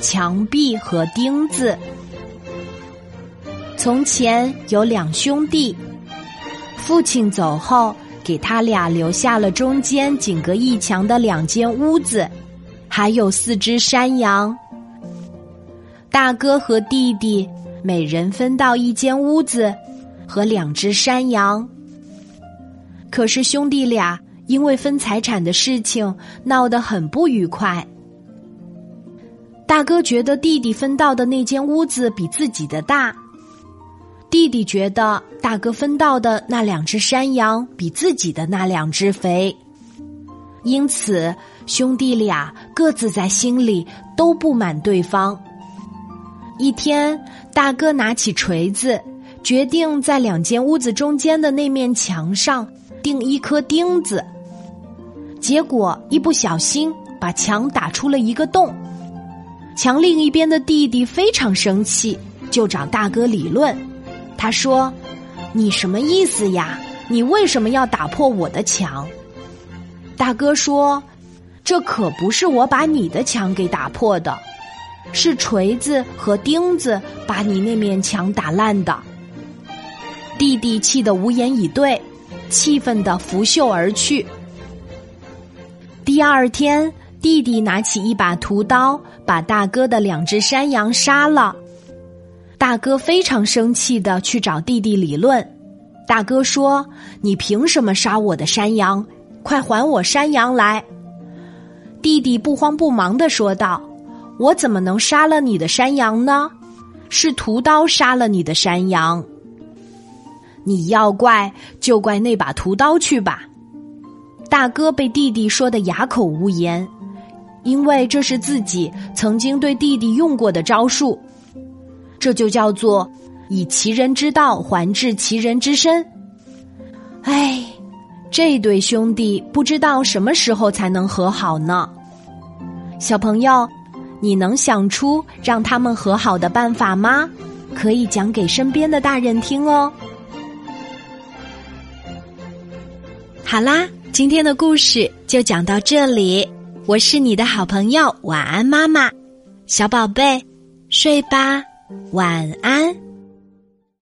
墙壁和钉子。从前有两兄弟，父亲走后，给他俩留下了中间仅隔一墙的两间屋子，还有四只山羊。大哥和弟弟每人分到一间屋子和两只山羊。可是兄弟俩因为分财产的事情闹得很不愉快。大哥觉得弟弟分到的那间屋子比自己的大，弟弟觉得大哥分到的那两只山羊比自己的那两只肥，因此兄弟俩各自在心里都不满对方。一天，大哥拿起锤子，决定在两间屋子中间的那面墙上钉一颗钉子，结果一不小心把墙打出了一个洞。墙另一边的弟弟非常生气，就找大哥理论。他说：“你什么意思呀？你为什么要打破我的墙？”大哥说：“这可不是我把你的墙给打破的，是锤子和钉子把你那面墙打烂的。”弟弟气得无言以对，气愤的拂袖而去。第二天。弟弟拿起一把屠刀，把大哥的两只山羊杀了。大哥非常生气的去找弟弟理论。大哥说：“你凭什么杀我的山羊？快还我山羊来！”弟弟不慌不忙的说道：“我怎么能杀了你的山羊呢？是屠刀杀了你的山羊。你要怪就怪那把屠刀去吧。”大哥被弟弟说的哑口无言。因为这是自己曾经对弟弟用过的招数，这就叫做以其人之道还治其人之身。哎，这对兄弟不知道什么时候才能和好呢？小朋友，你能想出让他们和好的办法吗？可以讲给身边的大人听哦。好啦，今天的故事就讲到这里。我是你的好朋友，晚安，妈妈，小宝贝，睡吧，晚安。